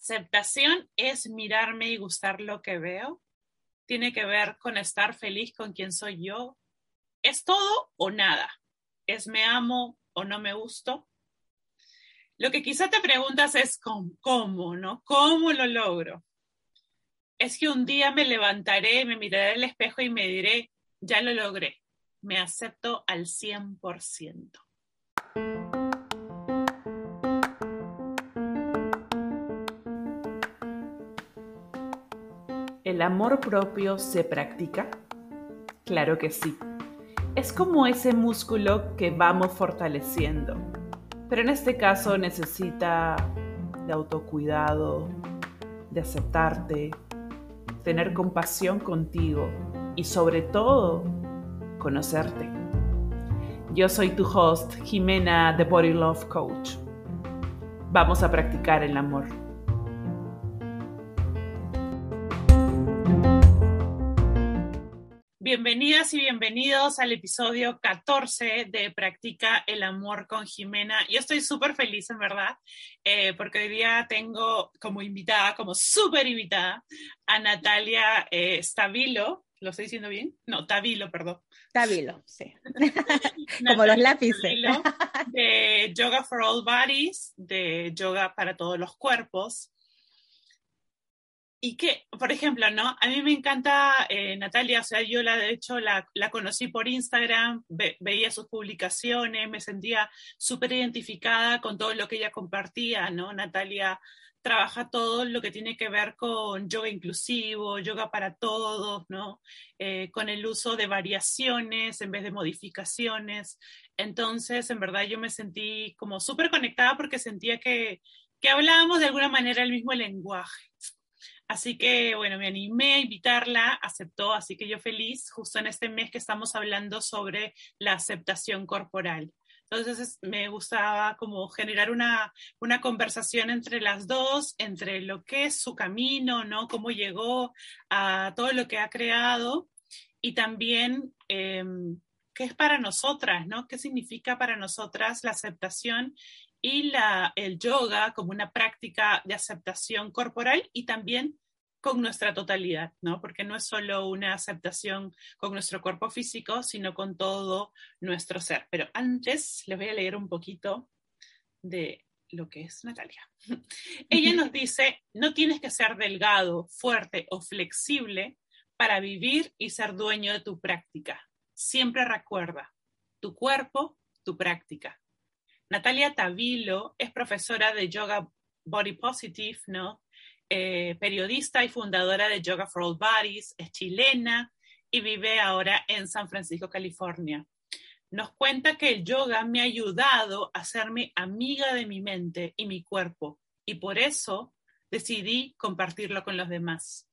Aceptación es mirarme y gustar lo que veo. Tiene que ver con estar feliz con quien soy yo. Es todo o nada. Es me amo o no me gusto. Lo que quizá te preguntas es cómo, ¿no? ¿Cómo lo logro? Es que un día me levantaré, me miraré al espejo y me diré, ya lo logré. Me acepto al 100%. ¿El amor propio se practica? Claro que sí. Es como ese músculo que vamos fortaleciendo. Pero en este caso necesita de autocuidado, de aceptarte, tener compasión contigo y sobre todo conocerte. Yo soy tu host, Jimena, The Body Love Coach. Vamos a practicar el amor. Bienvenidas y bienvenidos al episodio 14 de Practica el Amor con Jimena. Yo estoy súper feliz, en verdad, eh, porque hoy día tengo como invitada, como súper invitada, a Natalia eh, Stabilo. ¿Lo estoy diciendo bien? No, Tabilo, perdón. Tabilo, sí. como los lápices. de Yoga for All Bodies, de Yoga para todos los cuerpos. Y que, por ejemplo, ¿no? A mí me encanta eh, Natalia, o sea, yo la, de hecho la, la conocí por Instagram, veía sus publicaciones, me sentía súper identificada con todo lo que ella compartía, ¿no? Natalia trabaja todo lo que tiene que ver con yoga inclusivo, yoga para todos, ¿no? Eh, con el uso de variaciones en vez de modificaciones. Entonces, en verdad, yo me sentí como súper conectada porque sentía que, que hablábamos de alguna manera el mismo lenguaje. Así que, bueno, me animé a invitarla, aceptó, así que yo feliz, justo en este mes que estamos hablando sobre la aceptación corporal. Entonces me gustaba como generar una, una, conversación entre las dos, entre lo que es su camino, ¿no? Cómo llegó a todo lo que ha creado y también em, qué es para nosotras, ¿no? ¿Qué significa para nosotras la aceptación y el yoga como una práctica de aceptación corporal y también con nuestra totalidad, ¿no? Porque no es solo una aceptación con nuestro cuerpo físico, sino con todo nuestro ser. Pero antes les voy a leer un poquito de lo que es Natalia. Ella nos dice, no tienes que ser delgado, fuerte o flexible para vivir y ser dueño de tu práctica. Siempre recuerda, tu cuerpo, tu práctica. Natalia Tavilo es profesora de Yoga Body Positive, ¿no? Eh, periodista y fundadora de Yoga for All Bodies, es chilena y vive ahora en San Francisco, California. Nos cuenta que el yoga me ha ayudado a hacerme amiga de mi mente y mi cuerpo y por eso decidí compartirlo con los demás.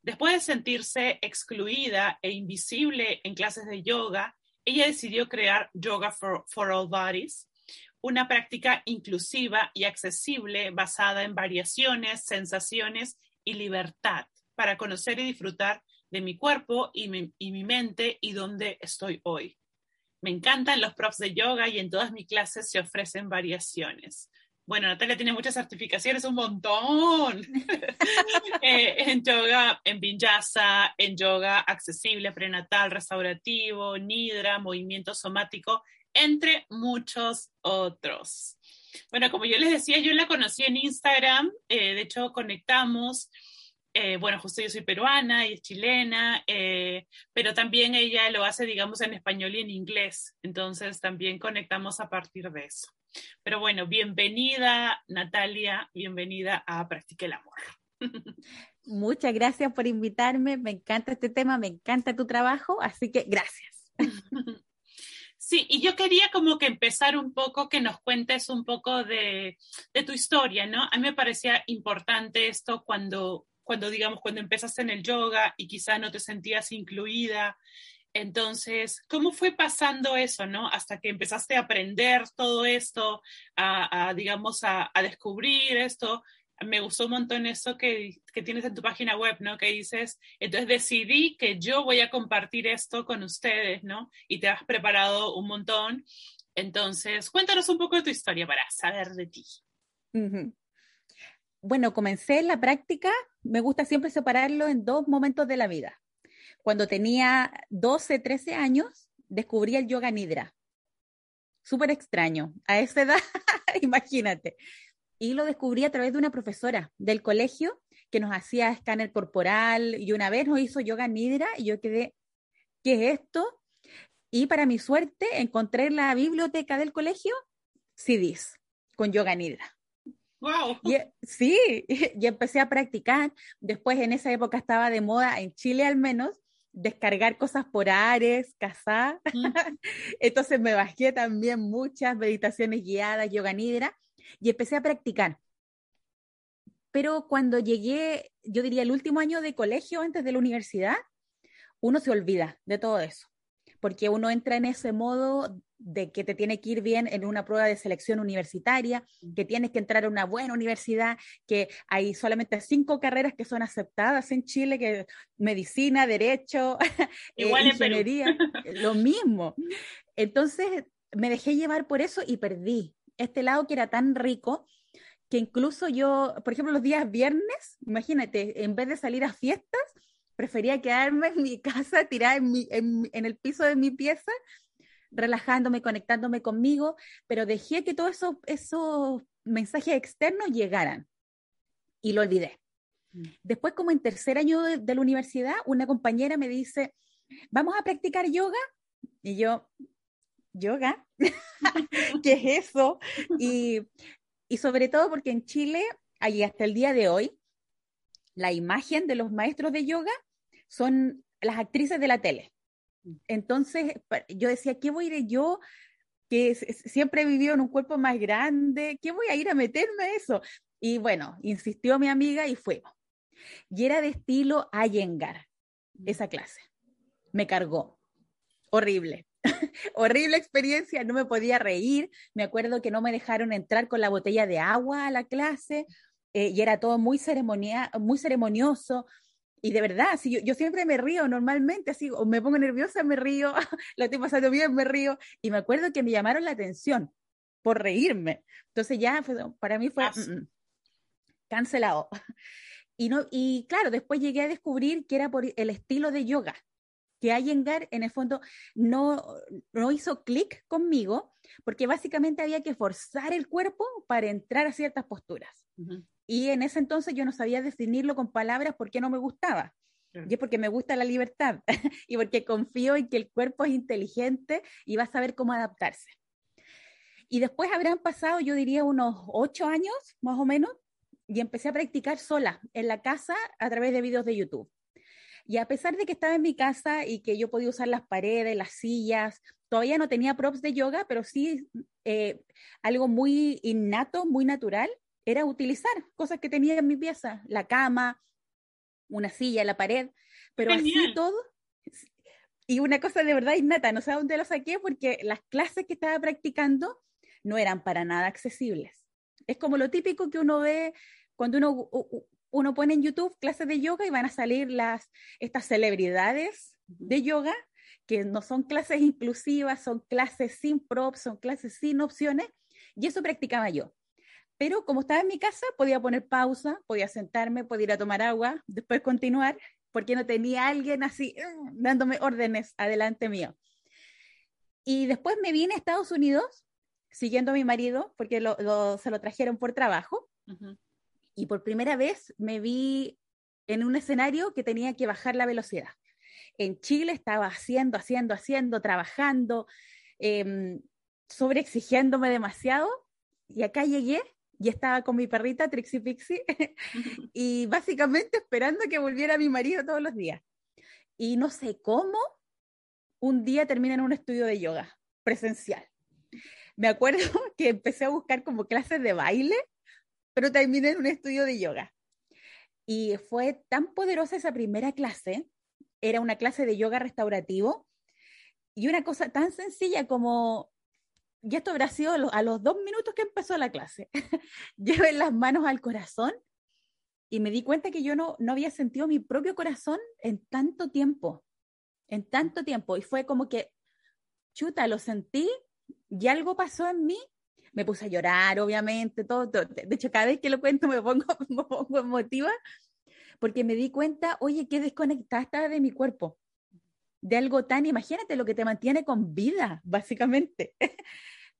Después de sentirse excluida e invisible en clases de yoga, ella decidió crear Yoga for All Bodies, una práctica inclusiva y accesible basada en variaciones, sensaciones y libertad para conocer y disfrutar de mi cuerpo y mi, mente y dónde estoy hoy. Me encantan los props de yoga y en todas mis clases se ofrecen variaciones. Bueno, Natalia tiene muchas certificaciones, un montón. Eh, en yoga, en vinyasa, en yoga accesible, prenatal, restaurativo, nidra, movimiento somático entre muchos otros. Bueno, como yo les decía, yo la conocí en Instagram, eh, de hecho conectamos, eh, bueno, justo yo soy peruana y es chilena, eh, pero también ella lo hace, digamos, en español y en inglés, entonces también conectamos a partir de eso. Pero bueno, bienvenida Natalia, bienvenida a Practica el Amor. Muchas gracias por invitarme, me encanta este tema, me encanta tu trabajo, así que gracias. Sí, y yo quería como que empezar un poco, que nos cuentes un poco de, tu historia, ¿no? A mí me parecía importante esto cuando, cuando, digamos, cuando empezaste en el yoga y quizá no te sentías incluida. Entonces, ¿cómo fue pasando eso, no? Hasta que empezaste a aprender todo esto, a, digamos, a, a descubrir esto me gustó un montón eso que, que, tienes en tu página web, ¿no? Que dices, entonces decidí que yo voy a compartir esto con ustedes, ¿no? Y te has preparado un montón. Entonces, cuéntanos un poco de tu historia para saber de ti. bueno, comencé la práctica, me gusta siempre separarlo en dos momentos de la vida. Cuando tenía 12, 13 años, descubrí el yoga nidra. Súper extraño. A esa edad, imagínate. Y lo descubrí a través de una profesora del colegio que nos hacía escáner corporal y una vez nos hizo yoga nidra y yo quedé, ¿qué es esto? Y para mi suerte encontré en la biblioteca del colegio CDs con yoga nidra. Wow. Y, sí, y empecé a practicar. Después en esa época estaba de moda, en Chile al menos, descargar cosas por Ares, Casá. Entonces me bajé también muchas meditaciones guiadas, yoga nidra, y empecé a practicar. Pero cuando llegué, yo diría el último año de colegio antes de la universidad, uno se olvida de todo eso, porque uno entra en ese modo de que te tiene que ir bien en una prueba de selección universitaria, que tienes que entrar a una buena universidad, que hay solamente cinco carreras que son aceptadas en Chile, que medicina, derecho, eh, Igual ingeniería, lo mismo. Entonces me dejé llevar por eso y perdí este lado que era tan rico que incluso yo, por ejemplo, los días viernes, imagínate, en vez de salir a fiestas, prefería quedarme en mi casa, tirada en, en el piso de mi pieza relajándome, conectándome conmigo, pero dejé que todos esos, esos mensajes externos llegaran y lo olvidé. Mm. Después, como en tercer año de, la universidad, una compañera me dice, vamos a practicar yoga. Y yo, yoga, ¿qué es eso? Y, y sobre todo porque en Chile, ahí hasta el día de hoy, la imagen de los maestros de yoga son las actrices de la tele. Entonces, yo decía, ¿qué voy a ir yo? que siempre he vivido en un cuerpo más grande, ¿qué voy a ir a meterme a eso? Y bueno, insistió mi amiga y fuimos. Y era de estilo Ayengar, esa clase. Me cargó. Horrible. Horrible experiencia, no me podía reír. Me acuerdo que no me dejaron entrar con la botella de agua a la clase eh, y era todo muy, ceremonia, muy ceremonioso. Y de verdad, si yo, yo, siempre me río normalmente, así, o me pongo nerviosa, me río, lo estoy pasando bien, me río. Y me acuerdo que me llamaron la atención por reírme. Entonces ya para mí fue mm, mm, cancelado. Y, no, y claro, después llegué a descubrir que era por el estilo de yoga, que Iyengar en el fondo no, no hizo clic conmigo, porque básicamente había que forzar el cuerpo para entrar a ciertas posturas. Y en ese entonces yo no sabía definirlo con palabras porque no me gustaba. Y es porque me gusta la libertad y porque confío en que el cuerpo es inteligente y va a saber cómo adaptarse. Y después habrán pasado, yo diría, unos ocho años más o menos, y empecé a practicar sola en la casa a través de videos de YouTube. Y a pesar de que estaba en mi casa y que yo podía usar las paredes, las sillas, todavía no tenía props de yoga, pero sí eh, algo muy innato, muy natural, era utilizar cosas que tenía en mi pieza, la cama, una silla, la pared, pero así todo. Y una cosa de verdad innata, no sé dónde lo saqué porque las clases que estaba practicando no eran para nada accesibles. Es como lo típico que uno ve cuando uno, uno pone en YouTube clases de yoga y van a salir las, estas celebridades de yoga que no son clases inclusivas, son clases sin props, son clases sin opciones, y eso practicaba yo. Pero como estaba en mi casa, podía poner pausa, podía sentarme, podía ir a tomar agua, después continuar, porque no tenía alguien así mm, dándome órdenes adelante mío. Y después me vine a Estados Unidos siguiendo a mi marido, porque se lo trajeron por trabajo. Y por primera vez me vi en un escenario que tenía que bajar la velocidad. En Chile estaba haciendo, haciendo, haciendo, trabajando, eh, sobreexigiéndome demasiado. Y acá llegué y estaba con mi perrita Trixie Pixie y básicamente esperando que volviera mi marido todos los días. Y no sé cómo, un día terminé en un estudio de yoga presencial. Me acuerdo que empecé a buscar como clases de baile, pero terminé en un estudio de yoga. Y fue tan poderosa esa primera clase, era una clase de yoga restaurativo, y una cosa tan sencilla como y esto habrá sido a los, dos minutos que empezó la clase. Llevé las manos al corazón y me di cuenta que yo no, no había sentido mi propio corazón en tanto tiempo, en tanto tiempo. Y fue como que, chuta, lo sentí y algo pasó en mí me puse a llorar, obviamente, todo, todo. De hecho, cada vez que lo cuento me pongo, me pongo emotiva porque me di cuenta, oye, qué desconectada estaba de mi cuerpo, de algo tan, imagínate lo que te mantiene con vida, básicamente.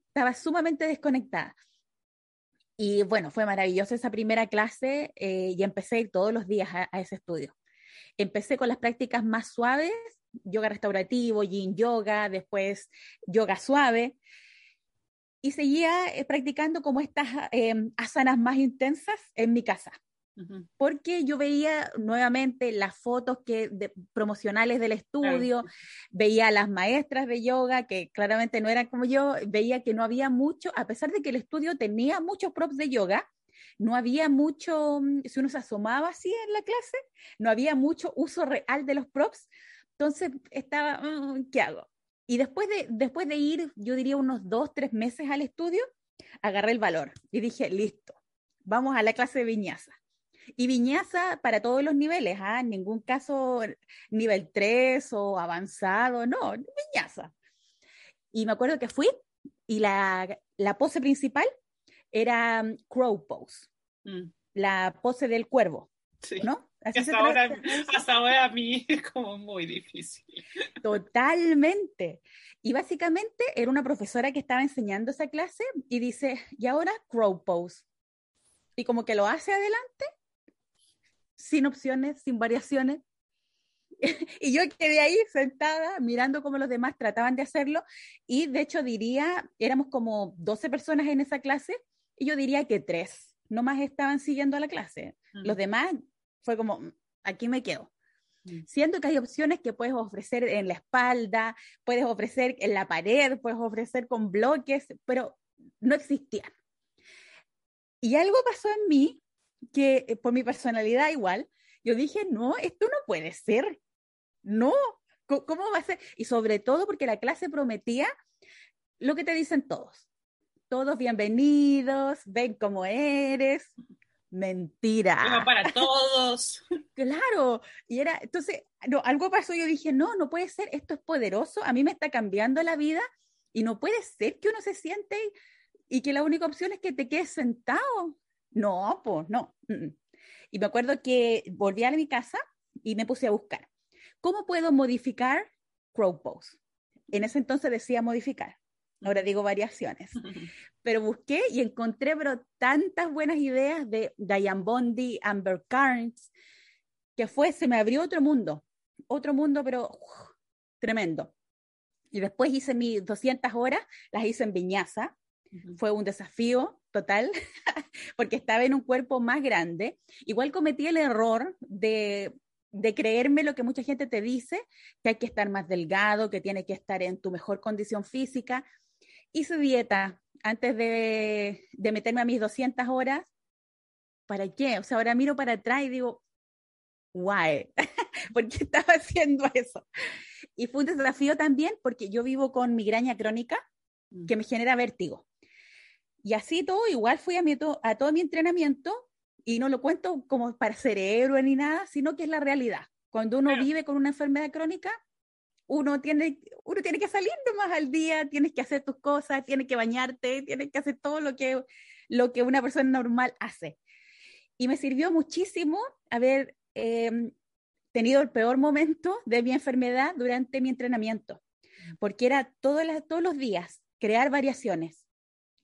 estaba sumamente desconectada. Y bueno, fue maravillosa esa primera clase eh, y empecé todos los días a, a, ese estudio. Empecé con las prácticas más suaves, yoga restaurativo, yin yoga, después yoga suave, y seguía eh, practicando como estas eh, asanas más intensas en mi casa porque yo veía nuevamente las fotos que, promocionales del estudio, claro. veía a las maestras de yoga que claramente no eran como yo, veía que no había mucho, a pesar de que el estudio tenía muchos props de yoga, no había mucho, mm, si uno se asomaba así en la clase, no había mucho uso real de los props, entonces estaba, mm, ¿qué hago? Y después de, después de ir, yo diría unos dos, tres meses al estudio, agarré el valor y dije, listo, vamos a la clase de viñaza. Y viñaza para todos los niveles, ¿ah? en ningún caso nivel 3 o avanzado, no, viñaza. Y me acuerdo que fui y la, la pose principal era um, crow pose, mm. la pose del cuervo, sí. ¿no? Así hasta, ahora, hasta ahora a mí es como muy difícil. Totalmente. Y básicamente era una profesora que estaba enseñando esa clase y dice, y ahora crow pose. Y como que lo hace adelante sin opciones, sin variaciones. y yo quedé ahí sentada mirando cómo los demás trataban de hacerlo y de hecho diría, éramos como 12 personas en esa clase y yo diría que tres nomás estaban siguiendo a la clase. Los demás fue como, mm, aquí me quedo. Mm. Siento que hay opciones que puedes ofrecer en la espalda, puedes ofrecer en la pared, puedes ofrecer con bloques, pero no existían. Y algo pasó en mí que eh, por mi personalidad igual, yo dije, no, esto no puede ser. No, ¿cómo va a ser? Y sobre todo porque la clase prometía lo que te dicen todos. Todos bienvenidos, ven cómo eres. Mentira. para todos. Claro. Y era, entonces, no, algo pasó, yo dije, no, no puede ser, esto es poderoso, a mí me está cambiando la vida y no puede ser que uno se siente y que la única opción es que te quedes sentado. No, pues no. Y me acuerdo que volví a mi casa y me puse a buscar. ¿Cómo puedo modificar Crow Pose? En ese entonces decía modificar. Ahora digo variaciones. Pero busqué y encontré pero, tantas buenas ideas de Diane Bondi, Amber Carnes, que fue, se me abrió otro mundo. Otro mundo, pero tremendo. Y después hice mis 200 horas, las hice en Viñaza. Uh -huh. Fue un desafío total, porque estaba en un cuerpo más grande. Igual cometí el error de, de creerme lo que mucha gente te dice, que hay que estar más delgado, que tiene que estar en tu mejor condición física. Hice dieta antes de, de meterme a mis 200 horas. ¿Para qué? O sea, ahora miro para atrás y digo, why? ¿Por qué estaba haciendo eso? Y fue un desafío también porque yo vivo con migraña crónica que me genera vértigo. Y así todo, igual fui a, mi, a todo mi entrenamiento y no lo cuento como para ser héroe ni nada, sino que es la realidad. Cuando uno claro. vive con una enfermedad crónica, uno tiene, uno tiene que salir nomás al día, tienes que hacer tus cosas, tienes que bañarte, tienes que hacer todo lo que, lo que una persona normal hace. Y me sirvió muchísimo haber eh, tenido el peor momento de mi enfermedad durante mi entrenamiento, porque era todo la, todos los días crear variaciones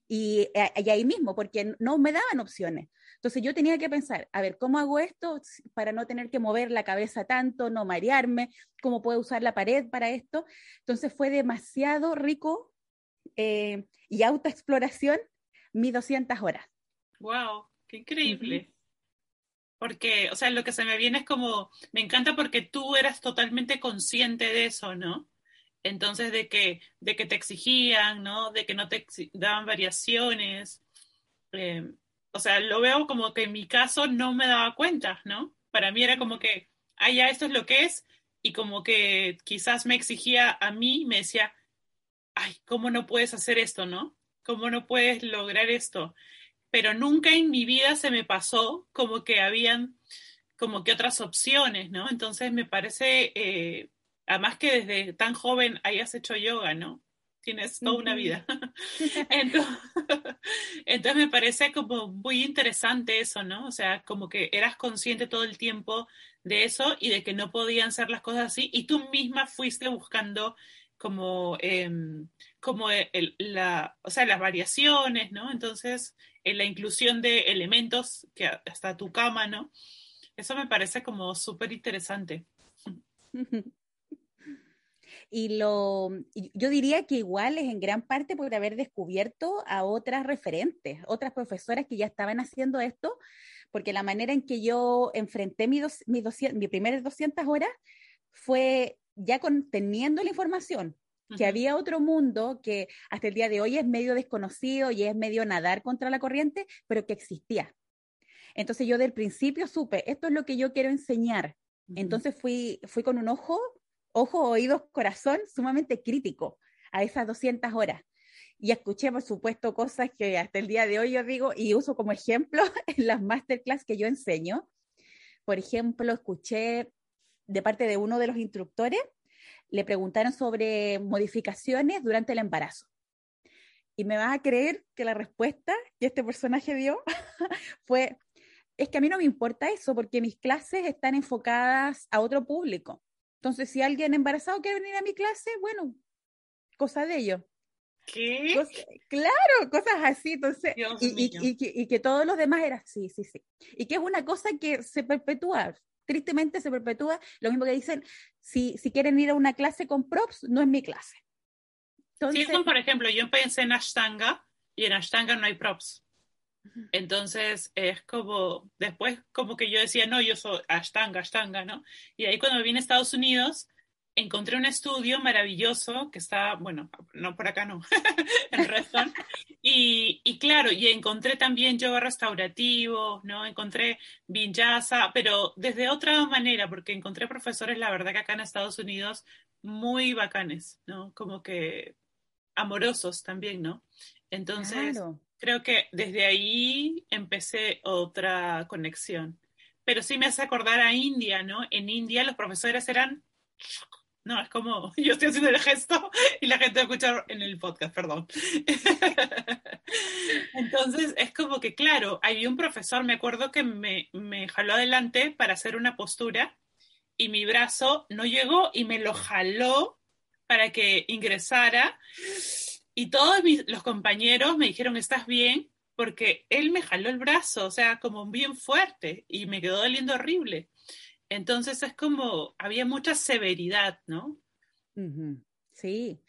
y, eh, y, ahí mismo, porque no me daban opciones. Entonces yo tenía que pensar, a ver, ¿cómo hago esto para no tener que mover la cabeza tanto, no marearme? ¿Cómo puedo usar la pared para esto? Entonces fue demasiado rico eh, y autoexploración mis 200 horas. ¡Wow! ¡Qué increíble! Uh -huh. Porque, o sea, lo que se me viene es como, me encanta porque tú eras totalmente consciente de eso, ¿no? entonces de que, de que te exigían, ¿no? De que no te daban variaciones. Eh, o sea, lo veo como que en mi caso no me daba cuenta, ¿no? Para mí era como que, ah, ya esto es lo que es, y como que quizás me exigía a mí, me decía, ay, ¿cómo no puedes hacer esto, no? ¿Cómo no puedes lograr esto? Pero nunca en mi vida se me pasó como que habían como que otras opciones, ¿no? Entonces me parece eh, además que desde tan joven hayas hecho yoga, ¿no? Tienes toda una vida. entonces, entonces, me parece como muy interesante eso, ¿no? O sea, como que eras consciente todo el tiempo de eso y de que no podían ser las cosas así y tú misma fuiste buscando como, em, como el, la, o sea, las variaciones, ¿no? Entonces, en la inclusión de elementos que hasta tu cama, ¿no? Eso me parece como súper interesante. Y lo, yo diría que igual es en gran parte por haber descubierto a otras referentes, otras profesoras que ya estaban haciendo esto, porque la manera en que yo enfrenté mi, dos, mi, mi primeras 200 horas fue ya con, teniendo la información, que había otro mundo que hasta el día de hoy es medio desconocido y es medio nadar contra la corriente, pero que existía. Entonces yo del principio supe, esto es lo que yo quiero enseñar. Entonces fui, fui con un ojo, ojo, oídos, corazón sumamente crítico a esas 200 horas. Y escuché, por supuesto, cosas que hasta el día de hoy yo digo y uso como ejemplo en las masterclass que yo enseño. Por ejemplo, escuché de parte de uno de los instructores, le preguntaron sobre modificaciones durante el embarazo. Y me vas a creer que la respuesta que este personaje dio fue, es que a mí no me importa eso porque mis clases están enfocadas a otro público. Entonces, si alguien embarazado quiere venir a mi clase, bueno, cosa de ello. ¿Qué? claro, cosas así. Entonces, y, y, que todos los demás eran, sí, sí, sí. Y que es una cosa que se perpetúa, tristemente se perpetúa. Lo mismo que dicen, si, si quieren ir a una clase con props, no es mi clase. Entonces, sí, por ejemplo, yo empecé en Ashtanga y en Ashtanga no hay props. Entonces es como, después como que yo decía, no, yo soy Ashtanga, Ashtanga, ¿no? Y ahí cuando me vine a Estados Unidos, encontré un estudio maravilloso que está, bueno, no por acá, no, en Redstone. Y, y, claro, y encontré también yoga restaurativo, ¿no? Encontré vinyasa, pero desde otra manera, porque encontré profesores, la verdad que acá en Estados Unidos, muy bacanes, ¿no? Como que amorosos también, ¿no? Entonces, creo que desde ahí empecé otra conexión. Pero sí me hace acordar a India, ¿no? En India los profesores eran no, es como, yo estoy haciendo el gesto y la gente escucha en el podcast, perdón. Entonces, es como que, claro, había un profesor, me acuerdo que me, me jaló adelante para hacer una postura y mi brazo no llegó y me lo jaló para que ingresara. Y todos los compañeros me dijeron, ¿estás bien? Porque él me jaló el brazo, o sea, como bien fuerte y me quedó doliendo horrible. Entonces es como, había mucha severidad, ¿no? Sí.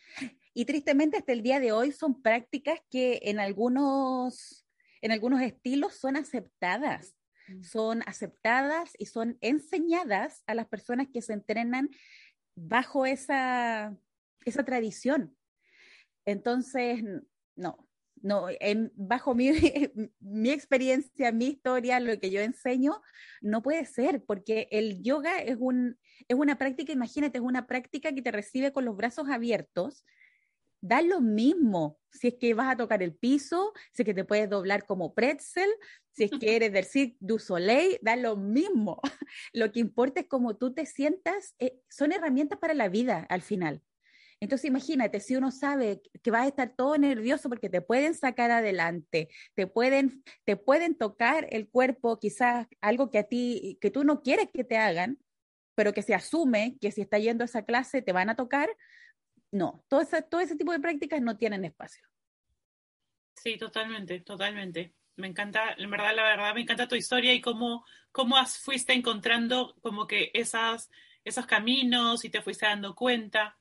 Y tristemente hasta el día de hoy son prácticas que en algunos, en algunos estilos son aceptadas. Mm. Son aceptadas y son enseñadas a las personas que se entrenan bajo esa, esa tradición. Entonces, no, no, en, bajo mi, mi, experiencia, mi historia, lo que yo enseño, no puede ser, porque el yoga es, un, es una práctica, imagínate, es una práctica que te recibe con los brazos abiertos. Da lo mismo si es que vas a tocar el piso, si es que te puedes doblar como pretzel, si es que eres del Cirque du Soleil, da lo mismo. Lo que importa es cómo tú te sientas, eh, son herramientas para la vida al final. Entonces imagínate, si uno sabe que vas a estar todo nervioso porque te pueden sacar adelante, te pueden, te pueden tocar el cuerpo, quizás algo que a ti, que tú no quieres que te hagan, pero que se asume que si está yendo a esa clase te van a tocar, no, todo ese, todo ese tipo de prácticas no tienen espacio. Sí, totalmente, totalmente. Me encanta, en verdad, la verdad, me encanta tu historia y cómo, cómo fuiste encontrando como que esas, esos caminos y te fuiste dando cuenta.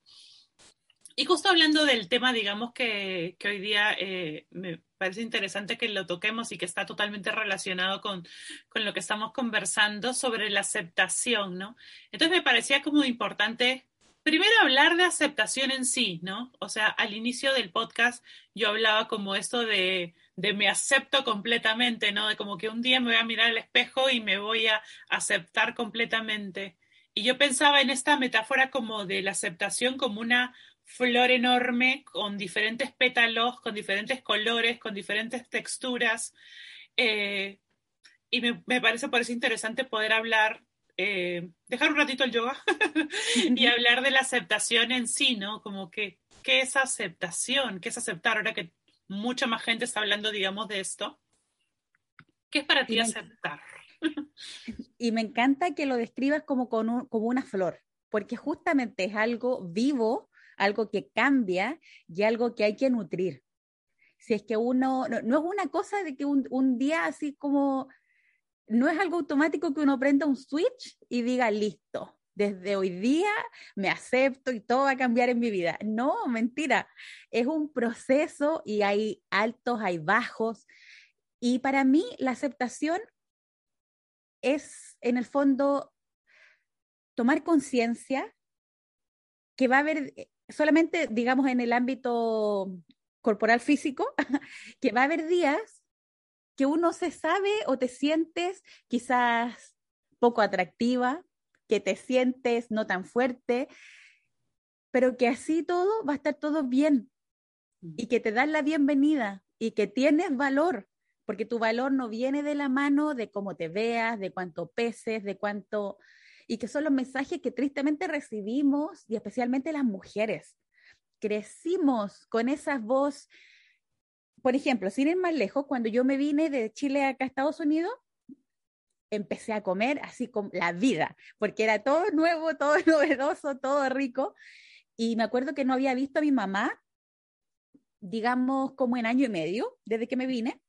Y justo hablando del tema, digamos que, que hoy día eh, me parece interesante que lo toquemos y que está totalmente relacionado con, con, lo que estamos conversando sobre la aceptación, ¿no? Entonces me parecía como importante, primero hablar de aceptación en sí, ¿no? O sea, al inicio del podcast yo hablaba como esto de, de me acepto completamente, ¿no? De como que un día me voy a mirar al espejo y me voy a aceptar completamente. Y yo pensaba en esta metáfora como de la aceptación como una flor enorme con diferentes pétalos, con diferentes colores, con diferentes texturas. Eh, y me, parece por eso interesante poder hablar, eh, dejar un ratito el yoga y hablar de la aceptación en sí, ¿no? Como que, qué es aceptación, qué es aceptar, ahora que mucha más gente está hablando, digamos, de esto. ¿Qué es para ti aceptar? Y me encanta que lo describas como, como una flor, porque justamente es algo vivo, algo que cambia y algo que hay que nutrir. Si es que uno, no, es una cosa de que un, un, día así como, no es algo automático que uno prenda un switch y diga, listo, desde hoy día me acepto y todo va a cambiar en mi vida. No, mentira, es un proceso y hay altos, hay bajos. Y para mí la aceptación es, en el fondo, tomar conciencia que va a haber, solamente, digamos, en el ámbito corporal físico, que va a haber días que uno se sabe o te sientes quizás poco atractiva, que te sientes no tan fuerte, pero que así todo va a estar todo bien y que te dan la bienvenida y que tienes valor porque tu valor no viene de la mano de cómo te veas, de cuánto peses, de cuánto... Y que son los mensajes que tristemente recibimos, y especialmente las mujeres. Crecimos con esa voz. Por ejemplo, sin ir más lejos, cuando yo me vine de Chile acá a Estados Unidos, empecé a comer así como la vida, porque era todo nuevo, todo novedoso, todo rico. Y me acuerdo que no había visto a mi mamá, digamos, como en año y medio, desde que me vine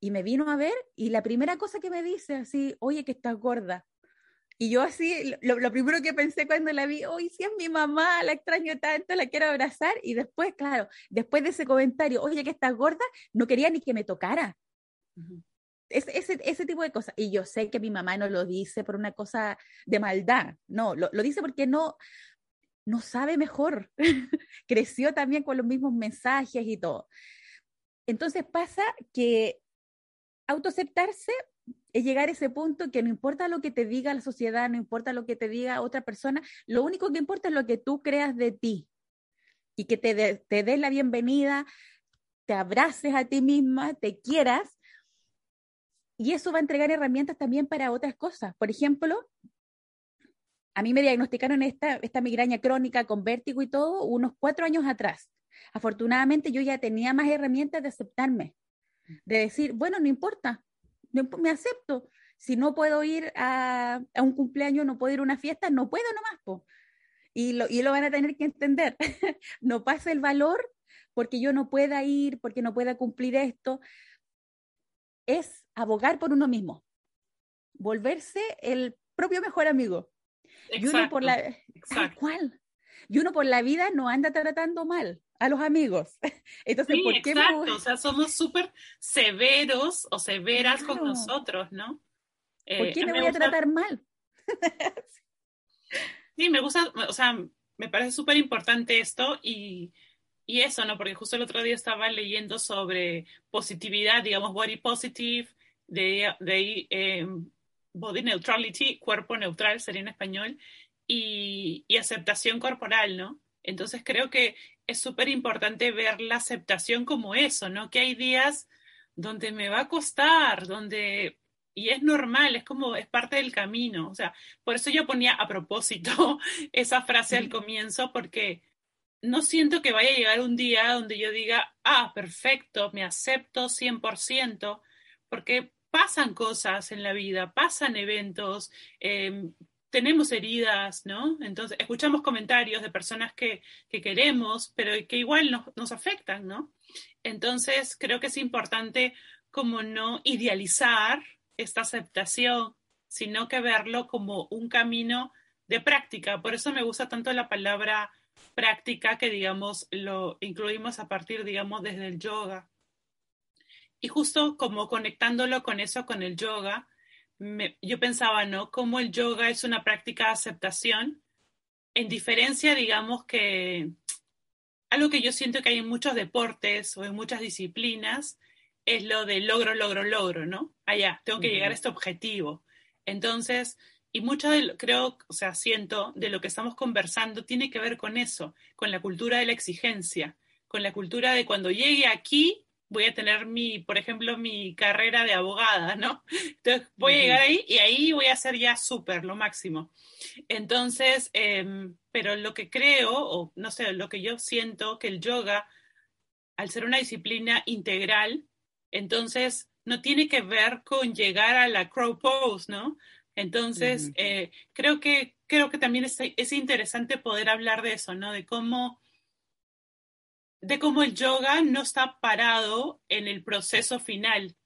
y me vino a ver y la primera cosa que me dice así, oye, que estás gorda. Y yo así, lo, primero que pensé cuando la vi, oye, si es mi mamá, la extraño tanto, la quiero abrazar. Y después, claro, después de ese comentario, oye, que estás gorda, no quería ni que me tocara. ese, ese, tipo de cosas. Y yo sé que mi mamá no lo dice por una cosa de maldad, no, lo, lo dice porque no, no sabe mejor. Creció también con los mismos mensajes y todo. Entonces pasa que autoaceptarse es llegar a ese punto que no importa lo que te diga la sociedad, no importa lo que te diga otra persona, lo único que importa es lo que tú creas de ti y que te, de, te des la bienvenida, te abraces a ti misma, te quieras. Y eso va a entregar herramientas también para otras cosas. Por ejemplo, a mí me diagnosticaron esta, esta migraña crónica con vértigo y todo unos cuatro años atrás. Afortunadamente yo ya tenía más herramientas de aceptarme de decir, bueno, no importa, me acepto. Si no puedo ir a, un cumpleaños, no puedo ir a una fiesta, no puedo nomás. Po. Y, lo, y lo van a tener que entender. no pasa el valor porque yo no pueda ir, porque no pueda cumplir esto. Es abogar por uno mismo, volverse el propio mejor amigo. y uno por la, cual. Y uno por la vida no anda tratando mal a los amigos. Entonces, ¿por qué exacto. O sea, somos súper severos o severas con nosotros, ¿no? ¿Por eh, qué me, voy a tratar mal? sí, me gusta, o sea, me parece súper importante esto y, y, eso, ¿no? Porque justo el otro día estaba leyendo sobre positividad, digamos, body positive, de, de eh, body neutrality, cuerpo neutral sería en español, y, y aceptación corporal, ¿no? Entonces creo que es súper importante ver la aceptación como eso, ¿no? Que hay días donde me va a costar, donde... Y es normal, es como, es parte del camino. O sea, por eso yo ponía a propósito esa frase al comienzo, porque no siento que vaya a llegar un día donde yo diga, ah, perfecto, me acepto 100%, porque pasan cosas en la vida, pasan eventos, eh, tenemos heridas, ¿no? Entonces, escuchamos comentarios de personas que, queremos, pero que igual nos, nos, afectan, ¿no? Entonces, creo que es importante como no idealizar esta aceptación, sino que verlo como un camino de práctica. Por eso me gusta tanto la palabra práctica que, digamos, lo incluimos a partir, digamos, desde el yoga. Y justo como conectándolo con eso, con el yoga, yo pensaba, ¿no? Cómo el yoga es una práctica de aceptación, en diferencia, digamos, que algo que yo siento que hay en muchos deportes o en muchas disciplinas es lo de logro, logro, logro, ¿no? Allá, tengo que llegar a este objetivo. Entonces, y mucho de, creo, o sea, siento, de lo que estamos conversando tiene que ver con eso, con la cultura de la exigencia, con la cultura de cuando llegue aquí, voy a tener mi, por ejemplo, mi carrera de abogada, ¿no? Entonces voy a llegar ahí y ahí voy a ser ya súper, lo máximo. Entonces, em, pero lo que creo, o no sé, lo que yo siento, que el yoga, al ser una disciplina integral, entonces no tiene que ver con llegar a la crow pose, ¿no? Entonces, eh, creo, que, creo que también es, es, interesante poder hablar de eso, ¿no? De cómo, de cómo el yoga no está parado en el proceso final,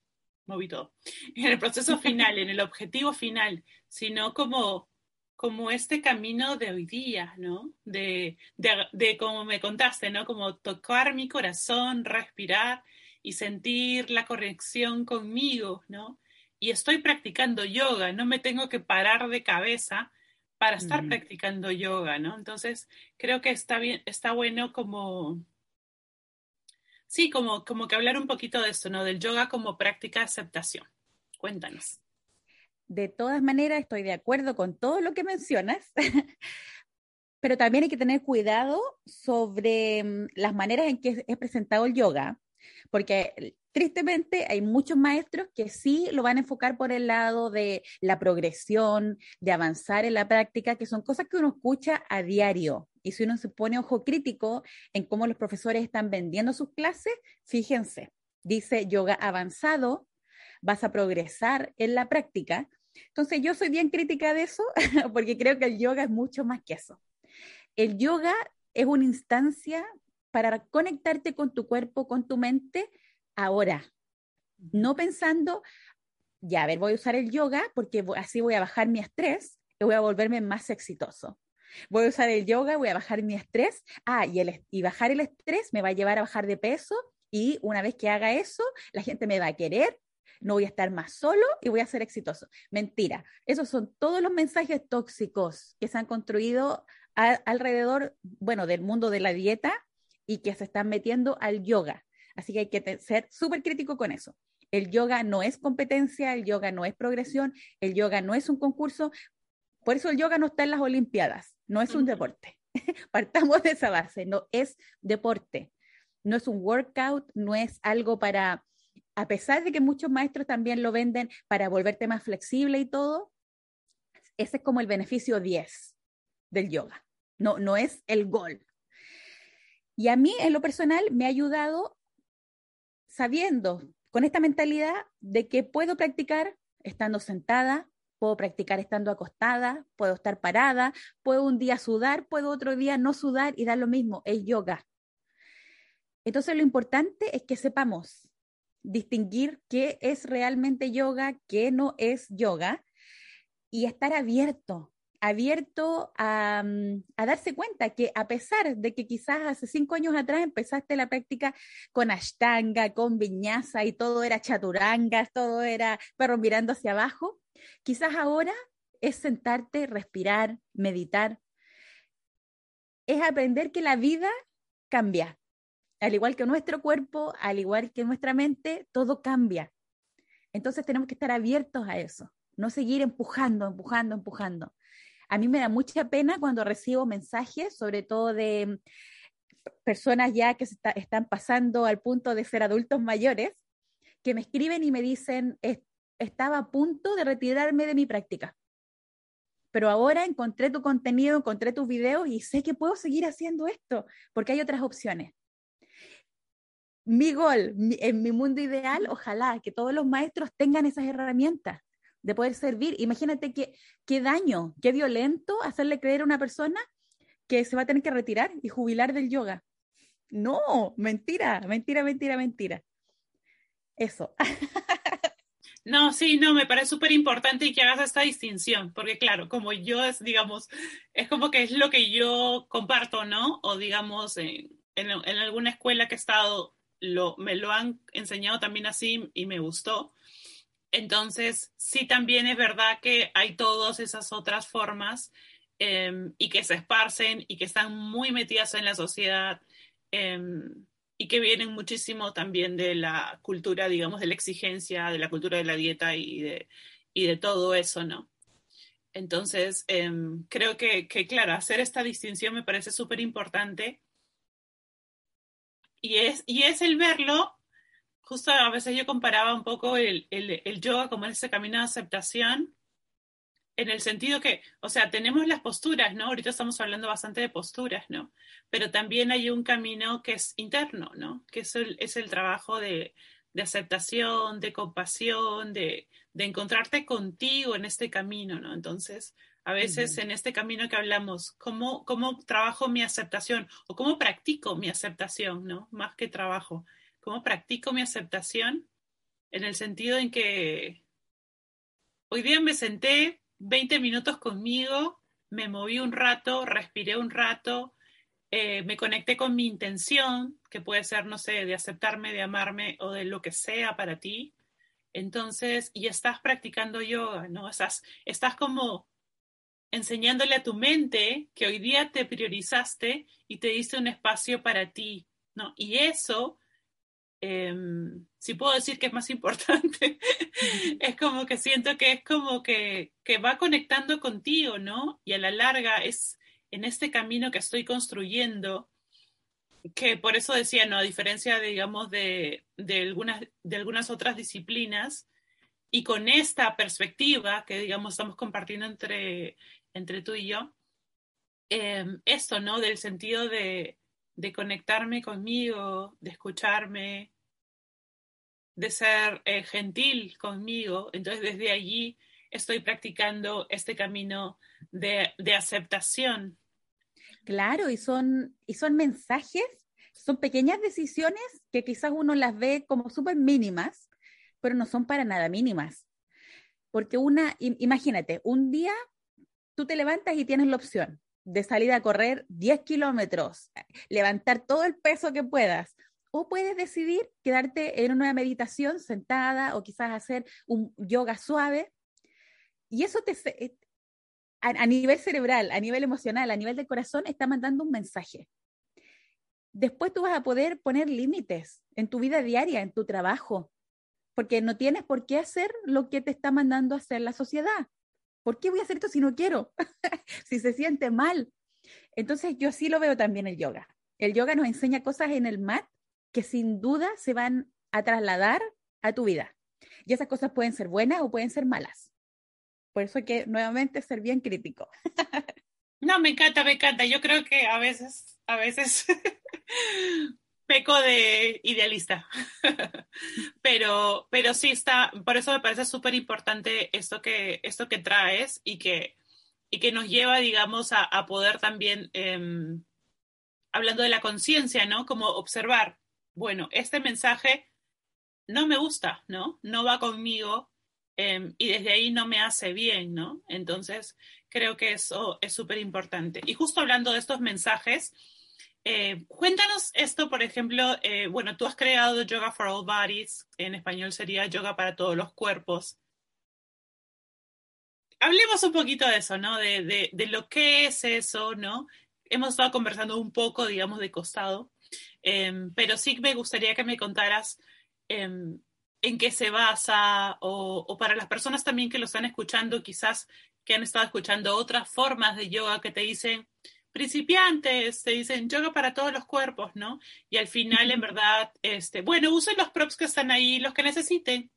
moví todo, en el proceso final, en el objetivo final, sino como, como este camino de hoy día, ¿no? De, de, de como me contaste, ¿no? Como tocar mi corazón, respirar y sentir la conexión conmigo, ¿no? y estoy practicando yoga, no me tengo que parar de cabeza para estar practicando yoga, ¿no? Entonces, creo que está bien, está bueno como, sí, como, como que hablar un poquito de esto, ¿no? Del yoga como práctica de aceptación. Cuéntanos. De todas maneras, estoy de acuerdo con todo lo que mencionas, pero también hay que tener cuidado sobre mm, las maneras en que es presentado el yoga, porque tristemente hay muchos maestros que sí lo van a enfocar por el lado de la progresión, de avanzar en la práctica, que son cosas que uno escucha a diario. Y si uno se pone ojo crítico en cómo los profesores están vendiendo sus clases, fíjense, dice yoga avanzado, vas a progresar en la práctica. Entonces yo soy bien crítica de eso porque creo que el yoga es mucho más que eso. El yoga es una instancia para conectarte con tu cuerpo, con tu mente, ahora, no pensando, ya, a ver, voy a usar el yoga porque así voy a bajar mi estrés y voy a volverme más exitoso. Voy a usar el yoga, voy a bajar mi estrés. Ah, y, bajar el estrés me va a llevar a bajar de peso y una vez que haga eso, la gente me va a querer, no voy a estar más solo y voy a ser exitoso. Mentira, esos son todos los mensajes tóxicos que se han construido alrededor, bueno, del mundo de la dieta y que se están metiendo al yoga. Así que hay que ser súper crítico con eso. El yoga no es competencia, el yoga no es progresión, el yoga no es un concurso. Por eso el yoga no está en las Olimpiadas, no es un deporte. Partamos de esa base, no es deporte, no es un workout, no es algo para, a pesar de que muchos maestros también lo venden para volverte más flexible y todo, ese es como el beneficio 10 del yoga, no, no es el gol. Y a mí, en lo personal, me ha ayudado sabiendo, con esta mentalidad de que puedo practicar estando sentada, puedo practicar estando acostada, puedo estar parada, puedo un día sudar, puedo otro día no sudar y dar lo mismo, es yoga. Entonces lo importante es que sepamos distinguir qué es realmente yoga, qué no es yoga y estar abierto abierto mm, a, darse cuenta que a pesar de que quizás hace cinco años atrás empezaste la práctica con ashtanga, con viñaza y todo era chaturangas, todo era perro mirando hacia abajo, quizás ahora es sentarte, respirar, meditar, es aprender que la vida cambia. Al igual que nuestro cuerpo, al igual que nuestra mente, todo cambia. Entonces tenemos que estar abiertos a eso, no seguir empujando, empujando, empujando. A mí me da mucha pena cuando recibo mensajes, sobre todo de personas ya que están pasando al punto de ser adultos mayores, que me escriben y me dicen, estaba a punto de retirarme de mi práctica, pero ahora encontré tu contenido, encontré tus videos y sé que puedo seguir haciendo esto, porque hay otras opciones. Mi gol, en mi mundo ideal, ojalá que todos los maestros tengan esas herramientas, de poder servir. Imagínate qué, qué daño, qué violento hacerle creer a una persona que se va a tener que retirar y jubilar del yoga. No, mentira, mentira, mentira, mentira. Eso. No, sí, no, me parece súper importante que hagas esta distinción, porque claro, como yo es, digamos, es como que es lo que yo comparto, ¿no? O digamos, en, en, en alguna escuela que he estado, lo, me lo han enseñado también así y me gustó. Entonces, sí, también es verdad que hay todas esas otras formas em, y que se esparcen y que están muy metidas en la sociedad em, y que vienen muchísimo también de la cultura, digamos, de la exigencia, de la cultura de la dieta y de, y de todo eso, ¿no? Entonces, em, creo que, que, claro, hacer esta distinción me parece súper importante y es, y es el verlo justo a veces yo comparaba un poco el, el, el yoga como ese camino de aceptación en el sentido que, o sea, tenemos las posturas, ¿no? Ahorita estamos hablando bastante de posturas, ¿no? Pero también hay un camino que es interno, ¿no? Que es el, es el trabajo de, de aceptación, de compasión, de, de, encontrarte contigo en este camino, ¿no? Entonces, a veces uh -huh. en este camino que hablamos, ¿cómo, ¿cómo trabajo mi aceptación o cómo practico mi aceptación, ¿no? Más que trabajo, ¿cómo practico mi aceptación? En el sentido en que hoy día me senté 20 minutos conmigo, me moví un rato, respiré un rato, eh, me conecté con mi intención, que puede ser, no sé, de aceptarme, de amarme o de lo que sea para ti. Entonces, y estás practicando yoga, ¿no? Estás, estás como enseñándole a tu mente que hoy día te priorizaste y te diste un espacio para ti, ¿no? Y eso eh, si puedo decir que es más importante, es como que siento que es como que, que, va conectando contigo, ¿no? Y a la larga es en este camino que estoy construyendo, que por eso decía, ¿no? A diferencia, de, digamos, de, de, algunas, de algunas otras disciplinas, y con esta perspectiva que, digamos, estamos compartiendo entre, entre tú y yo, eh, esto, ¿no? Del sentido de, de conectarme conmigo, de escucharme, de ser eh, gentil conmigo. Entonces desde allí estoy practicando este camino de, de, aceptación. Claro, y son, y son mensajes, son pequeñas decisiones que quizás uno las ve como súper mínimas, pero no son para nada mínimas. Porque una, imagínate, un día tú te levantas y tienes la opción de salir a correr 10 kilómetros, levantar todo el peso que puedas, o puedes decidir quedarte en una meditación sentada o quizás hacer un yoga suave. Y eso te, eh, a, a, nivel cerebral, a nivel emocional, a nivel del corazón, está mandando un mensaje. Después tú vas a poder poner límites en tu vida diaria, en tu trabajo, porque no tienes por qué hacer lo que te está mandando a hacer la sociedad. ¿Por qué voy a hacer esto si no quiero? si se siente mal. Entonces yo sí lo veo también el yoga. El yoga nos enseña cosas en el mat que sin duda se van a trasladar a tu vida. Y esas cosas pueden ser buenas o pueden ser malas. Por eso hay que nuevamente ser bien crítico. No, me encanta, me encanta. Yo creo que a veces, a veces peco de idealista. pero, pero sí está, por eso me parece súper importante esto que, esto que traes y que, y que nos lleva, digamos, a, poder también, eh, hablando de la conciencia, ¿no? Como observar, bueno, este mensaje no me gusta, ¿no? No va conmigo eh, y desde ahí no me hace bien, ¿no? Entonces, creo que eso es súper importante. Y justo hablando de estos mensajes, eh, cuéntanos esto, por ejemplo, eh, bueno, tú has creado Yoga for All Bodies, en español sería Yoga para todos los cuerpos. Hablemos un poquito de eso, ¿no? De, de lo que es eso, ¿no? Hemos estado conversando un poco, digamos, de costado, eh, pero sí me gustaría que me contaras eh, en qué se basa o, o, para las personas también que lo están escuchando, quizás que han estado escuchando otras formas de yoga que te dicen principiantes, te dicen yoga para todos los cuerpos, ¿no? Y al final, en verdad, este, bueno, usen los props que están ahí, los que necesiten.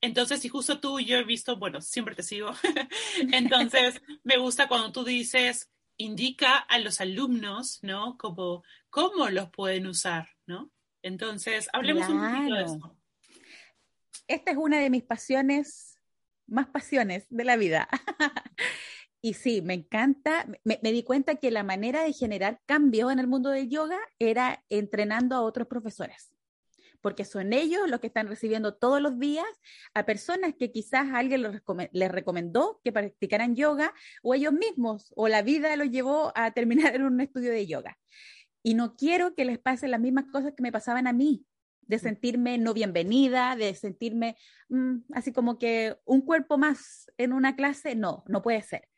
Entonces, si justo tú, yo he visto, bueno, siempre te sigo. Entonces, me gusta cuando tú dices, indica a los alumnos, ¿no? Como cómo los pueden usar, ¿no? Entonces, hablemos claro. un poquito de eso. Esta es una de mis pasiones, más pasiones de la vida. y sí, me encanta, me, me, di cuenta que la manera de generar cambio en el mundo del yoga era entrenando a otros profesores. Porque son ellos los que están recibiendo todos los días a personas que quizás alguien les, recom les recomendó que practicaran yoga o ellos mismos o la vida los llevó a terminar en un estudio de yoga. Y no quiero que les pasen las mismas cosas que me pasaban a mí, de sentirme no bienvenida, de sentirme mmm, así como que un cuerpo más en una clase, no, no puede ser.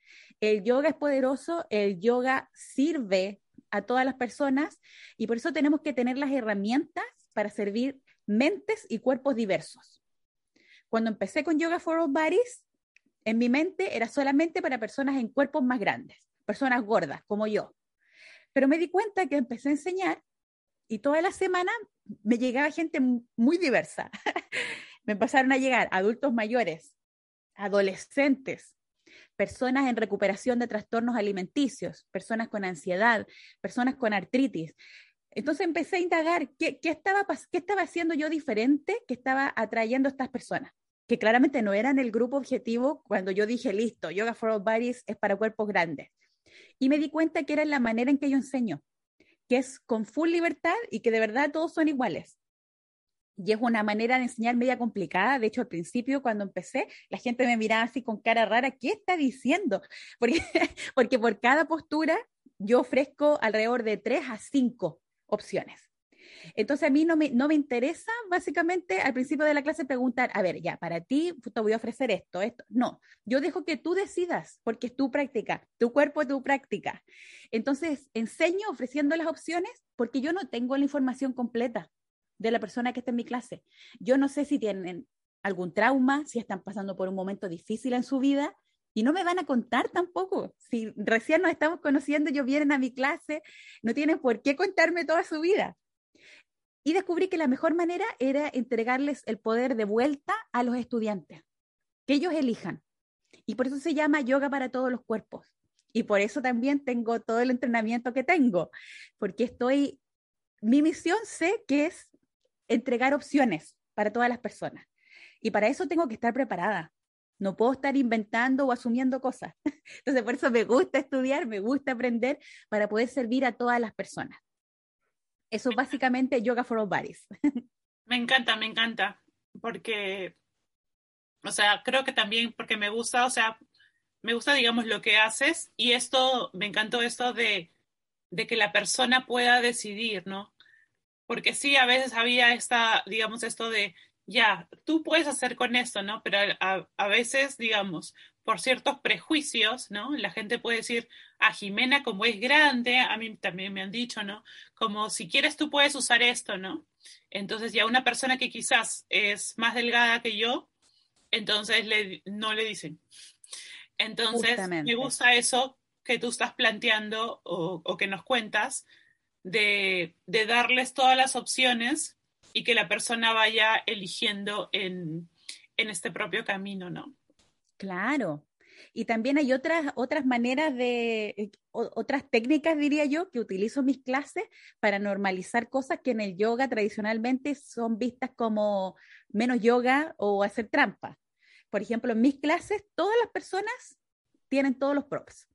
El yoga es poderoso, el yoga sirve a todas las personas y por eso tenemos que tener las herramientas para servir mentes y cuerpos diversos. Cuando empecé con Yoga for All Bodies, en mi mente era solamente para personas en cuerpos más grandes, personas gordas como yo. Pero me di cuenta que empecé a enseñar y toda la semana me llegaba gente muy diversa. me empezaron a llegar adultos mayores, adolescentes, personas en recuperación de trastornos alimenticios, personas con ansiedad, personas con artritis. Entonces empecé a indagar qué, estaba, qué estaba haciendo yo diferente que estaba atrayendo a estas personas, que claramente no eran el grupo objetivo cuando yo dije, listo, Yoga for All Bodies es para cuerpos grandes. Y me di cuenta que era la manera en que yo enseño, que es con full libertad y que de verdad todos son iguales. Y es una manera de enseñar media complicada. De hecho, al principio, cuando empecé, la gente me miraba así con cara rara, ¿qué está diciendo? Porque, porque por cada postura yo ofrezco alrededor de tres a cinco opciones. Entonces a mí no me, no me interesa básicamente al principio de la clase preguntar, a ver, ya, para ti te voy a ofrecer esto, esto. No, yo dejo que tú decidas porque es tu práctica, tu cuerpo tu práctica. Entonces enseño ofreciendo las opciones porque yo no tengo la información completa de la persona que está en mi clase. Yo no sé si tienen algún trauma, si están pasando por un momento difícil en su vida, y no me van a contar tampoco. Si recién nos estamos conociendo, ellos vienen a mi clase, no tienen por qué contarme toda su vida. Y descubrí que la mejor manera era entregarles el poder de vuelta a los estudiantes, que ellos elijan. Y por eso se llama yoga para todos los cuerpos. Y por eso también tengo todo el entrenamiento que tengo, porque estoy, mi misión sé que es entregar opciones para todas las personas. Y para eso tengo que estar preparada. No puedo estar inventando o asumiendo cosas. Entonces, por eso me gusta estudiar, me gusta aprender para poder servir a todas las personas. Eso es básicamente Yoga for All Bodies. Me encanta, me encanta, porque, o sea, creo que también porque me gusta, o sea, me gusta, digamos, lo que haces y esto, me encantó esto de, de que la persona pueda decidir, ¿no? Porque sí, a veces había esta, digamos, esto de, ya, tú puedes hacer con esto, ¿no? Pero a, a, veces, digamos, por ciertos prejuicios, ¿no? La gente puede decir, a Jimena como es grande, a mí también me han dicho, ¿no? Como si quieres tú puedes usar esto, ¿no? Entonces ya una persona que quizás es más delgada que yo, entonces le, no le dicen. Entonces me gusta eso que tú estás planteando o, o que nos cuentas de, de, darles todas las opciones y que la persona vaya eligiendo en, en este propio camino, ¿no? Claro, y también hay otras, otras maneras de, eh, otras técnicas, diría yo, que utilizo en mis clases para normalizar cosas que en el yoga tradicionalmente son vistas como menos yoga o hacer trampa. Por ejemplo, en mis clases, todas las personas tienen todos los props.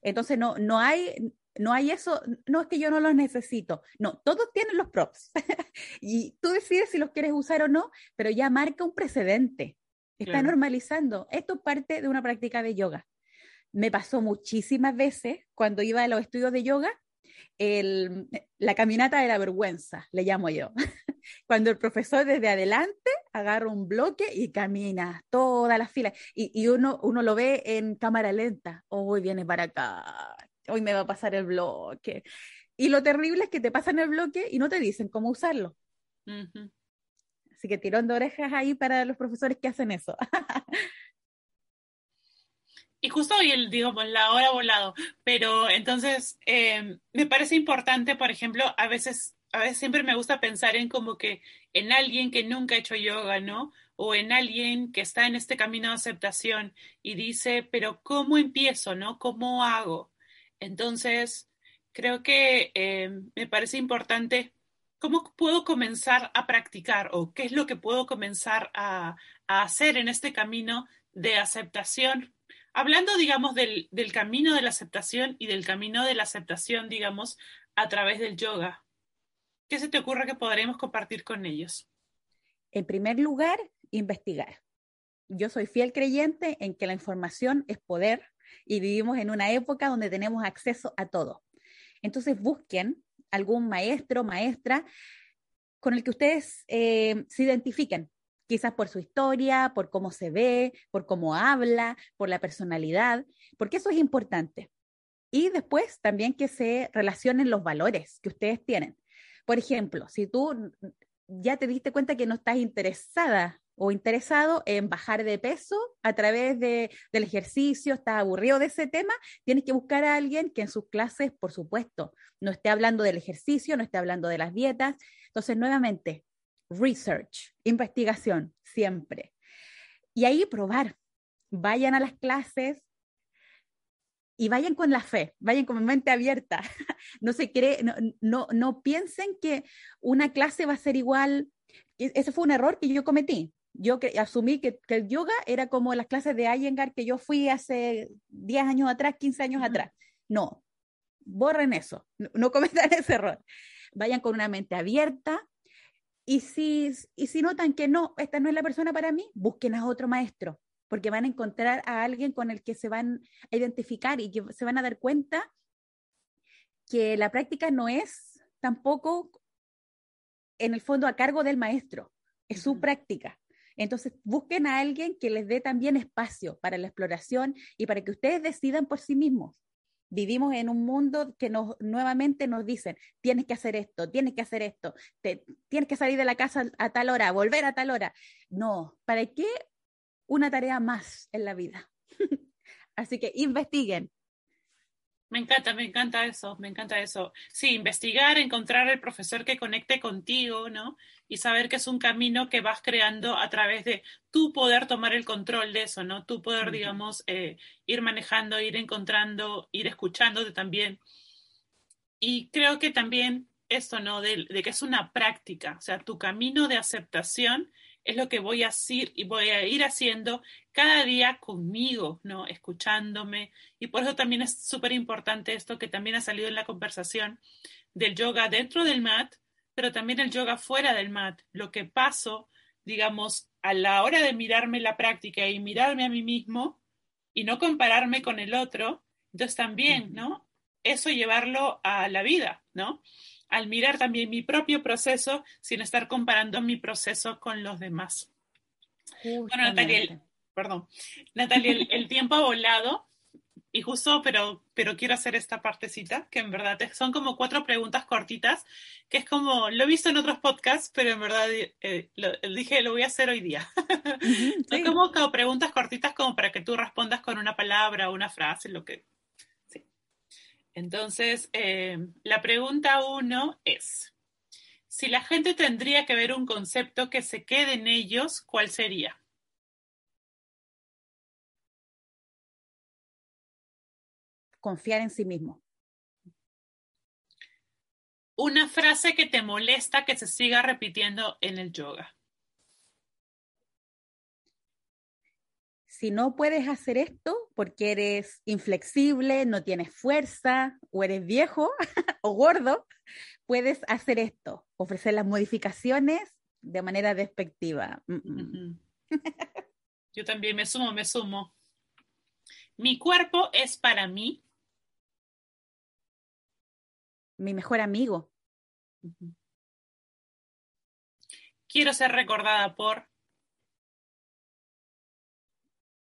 Entonces, no, no, hay, no hay eso, no es que yo no los necesito, no, todos tienen los props y tú decides si los quieres usar o no, pero ya marca un precedente. Está normalizando. Esto es parte de una práctica de yoga. Me pasó muchísimas veces cuando iba a los estudios de yoga, el, la caminata de la vergüenza, le llamo yo. cuando el profesor desde adelante agarra un bloque y camina toda la fila. Y, y uno, uno lo ve en cámara lenta. Hoy viene para acá. Hoy me va a pasar el bloque. Y lo terrible es que te pasan el bloque y no te dicen cómo usarlo. Así que tirón de orejas ahí para los profesores que hacen eso. y justo hoy, digamos, la hora volado, pero entonces em, me parece importante, por ejemplo, a veces, a veces siempre me gusta pensar en como que en alguien que nunca ha hecho yoga, ¿no? O en alguien que está en este camino de aceptación y dice, pero ¿cómo empiezo, no? ¿Cómo hago? Entonces, creo que em, me parece importante ¿cómo puedo comenzar a practicar o qué es lo que puedo comenzar a, hacer en este camino de aceptación? Hablando, digamos, del, camino de la aceptación y del camino de la aceptación, digamos, a través del yoga. ¿Qué se te ocurre que podremos compartir con ellos? En primer lugar, investigar. Yo soy fiel creyente en que la información es poder y vivimos en una época donde tenemos acceso a todo. Entonces busquen algún maestro, maestra, con el que ustedes eh, se identifiquen, quizás por su historia, por cómo se ve, por cómo habla, por la personalidad, porque eso es importante. Y después también que se relacionen los valores que ustedes tienen. Por ejemplo, si tú ya te diste cuenta que no estás interesada o interesado en bajar de peso a través de, del ejercicio, estás aburrido de ese tema, tienes que buscar a alguien que en sus clases, por supuesto, no esté hablando del ejercicio, no esté hablando de las dietas. Entonces, nuevamente, research, investigación, siempre. Y ahí probar. Vayan a las clases, y vayan con la fe, vayan con mente abierta. No se cree, no, no, no, piensen que una clase va a ser igual. Ese fue un error que yo cometí. Yo asumí que, que, el yoga era como las clases de Iyengar que yo fui hace 10 años atrás, 15 años atrás. No, borren eso, no, no, cometan ese error. Vayan con una mente abierta y si, y si notan que no, esta no es la persona para mí, busquen a otro maestro porque van a encontrar a alguien con el que se van a identificar y que se van a dar cuenta que la práctica no es tampoco en el fondo a cargo del maestro, es su práctica. Entonces, busquen a alguien que les dé también espacio para la exploración y para que ustedes decidan por sí mismos. Vivimos en un mundo que nos nuevamente nos dicen, tienes que hacer esto, tienes que hacer esto, tienes que salir de la casa a tal hora, volver a tal hora. No, ¿para qué una tarea más en la vida. Así que investiguen. Me encanta, me encanta eso, me encanta eso. Sí, investigar, encontrar el profesor que conecte contigo, ¿no? Y saber que es un camino que vas creando a través de tú poder tomar el control de eso, ¿no? Tú poder, digamos, eh, ir manejando, ir encontrando, ir escuchándote también. Y creo que también esto, ¿no? De, de que es una práctica, o sea, tu camino de aceptación es lo que voy a hacer y voy a ir haciendo cada día conmigo, ¿no? Escuchándome. Y por eso también es súper importante esto que también ha salido en la conversación del yoga dentro del mat, pero también el yoga fuera del mat. Lo que paso, digamos, a la hora de mirarme la práctica y mirarme a mí mismo y no compararme con el otro, entonces también, ¿no? Eso llevarlo a la vida, ¿no? Al mirar también mi propio proceso sin estar comparando mi proceso con los demás. Bueno, Natalia, perdón, Natalia, el, tiempo ha volado y justo, pero, pero quiero hacer esta partecita, que en verdad son como cuatro preguntas cortitas, que es como, lo he visto en otros podcasts, pero en verdad eh, lo, dije, lo voy a hacer hoy día. son como, como preguntas cortitas como para que tú respondas con una palabra una frase, lo que entonces, eh, la pregunta uno es, si la gente tendría que ver un concepto que se quede en ellos, ¿cuál sería? Confiar en sí mismo. Una frase que te molesta que se siga repitiendo en el yoga. Si no puedes hacer esto porque eres inflexible, no tienes fuerza, o eres viejo o gordo, puedes hacer esto, ofrecer las modificaciones de manera despectiva. Yo también me sumo, me sumo. Mi cuerpo es para mí. Mi mejor amigo. Quiero ser recordada por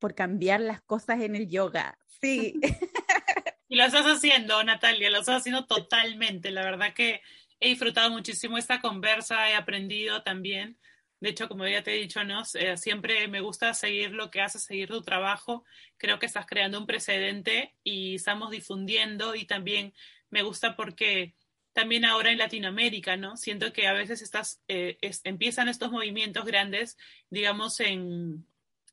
por cambiar las cosas en el yoga. Sí. y lo estás haciendo, Natalia, lo estás haciendo totalmente. La verdad que he disfrutado muchísimo esta conversa, he aprendido también. De hecho, como ya te he dicho, ¿no? Eh, siempre me gusta seguir lo que haces, seguir tu trabajo. Creo que estás creando un precedente y estamos difundiendo y también me gusta porque también ahora en Latinoamérica, ¿no? Siento que a veces estás, eh, empiezan estos movimientos grandes, digamos, en,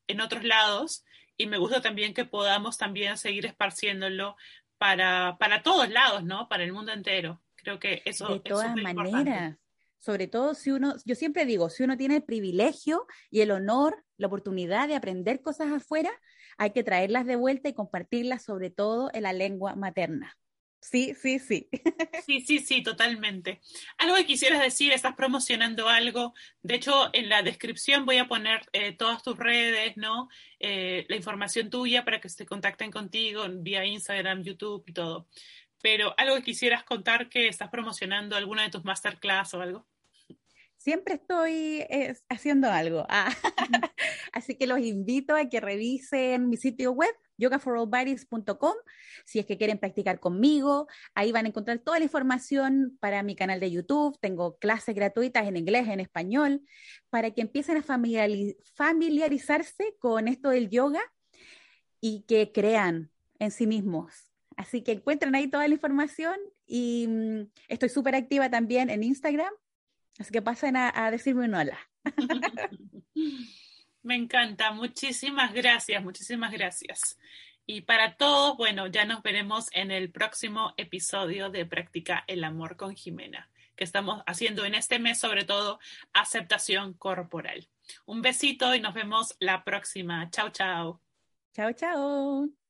en otros lados y me gusta también que podamos también seguir esparciéndolo para, para todos lados, ¿no? Para el mundo entero. Creo que eso de todas maneras. Sobre todo si uno, yo siempre digo, si uno tiene el privilegio y el honor, la oportunidad de aprender cosas afuera, hay que traerlas de vuelta y compartirlas sobre todo en la lengua materna. Sí, sí, sí. Sí, sí, sí, totalmente. Algo que quisieras decir, estás promocionando algo. De hecho, en la descripción voy a poner eh, todas tus redes, ¿no? Eh, la información tuya para que se contacten contigo vía Instagram, YouTube y todo. Pero algo que quisieras contar que estás promocionando, alguna de tus masterclass o algo. Siempre estoy haciendo algo. Ah. Así que los invito a que revisen mi sitio web yogaforallbodies.com si es que quieren practicar conmigo. Ahí van a encontrar toda la información para mi canal de YouTube. Tengo clases gratuitas en inglés, en español, para que empiecen a familiarizarse con esto del yoga y que crean en sí mismos. Así que encuentren ahí toda la información y mm, estoy súper activa también en Instagram. Así que pasen a, a decirme un hola. Me encanta, muchísimas gracias, muchísimas gracias. Y para todos, bueno, ya nos veremos en el próximo episodio de Práctica el Amor con Jimena, que estamos haciendo en este mes, sobre todo, aceptación corporal. Un besito y nos vemos la próxima. Chao, chao. Chao, chao.